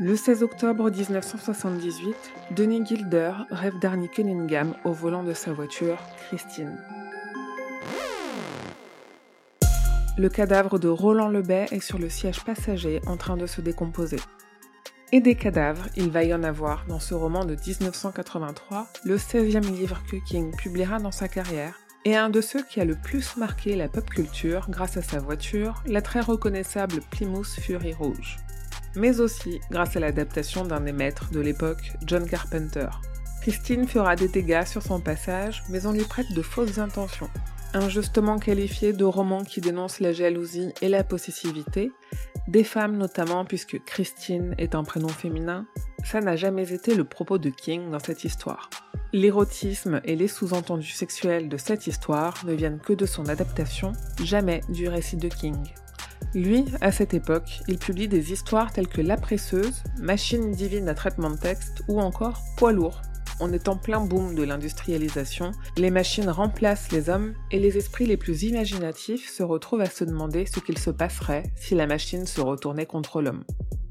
Le 16 octobre 1978, Denis Gilder rêve d'Arnie Cunningham au volant de sa voiture, Christine. Le cadavre de Roland Lebet est sur le siège passager en train de se décomposer. Et des cadavres, il va y en avoir dans ce roman de 1983, le 16e livre que King publiera dans sa carrière, et un de ceux qui a le plus marqué la pop culture grâce à sa voiture, la très reconnaissable Plymouth Fury rouge. Mais aussi grâce à l'adaptation d'un des maîtres de l'époque, John Carpenter. Christine fera des dégâts sur son passage, mais on lui prête de fausses intentions injustement qualifié de roman qui dénonce la jalousie et la possessivité, des femmes notamment puisque Christine est un prénom féminin, ça n'a jamais été le propos de King dans cette histoire. L'érotisme et les sous-entendus sexuels de cette histoire ne viennent que de son adaptation, jamais du récit de King. Lui, à cette époque, il publie des histoires telles que La Presseuse, Machine divine à traitement de texte ou encore Poids lourd, on est en plein boom de l'industrialisation, les machines remplacent les hommes et les esprits les plus imaginatifs se retrouvent à se demander ce qu'il se passerait si la machine se retournait contre l'homme.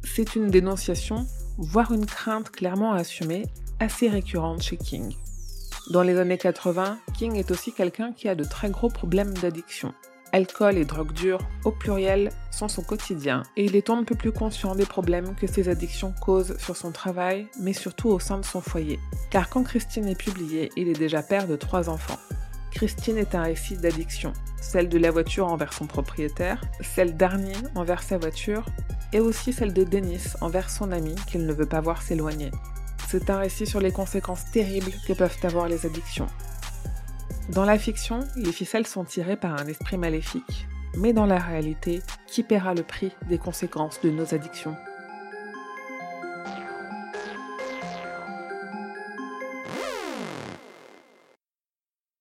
C'est une dénonciation, voire une crainte clairement assumée, assez récurrente chez King. Dans les années 80, King est aussi quelqu'un qui a de très gros problèmes d'addiction. Alcool et drogue dure, au pluriel, sont son quotidien, et il est un peu plus conscient des problèmes que ses addictions causent sur son travail, mais surtout au sein de son foyer. Car quand Christine est publiée, il est déjà père de trois enfants. Christine est un récit d'addiction, celle de la voiture envers son propriétaire, celle d'Arnie envers sa voiture, et aussi celle de Denis envers son ami qu'il ne veut pas voir s'éloigner. C'est un récit sur les conséquences terribles que peuvent avoir les addictions, dans la fiction, les ficelles sont tirées par un esprit maléfique, mais dans la réalité, qui paiera le prix des conséquences de nos addictions?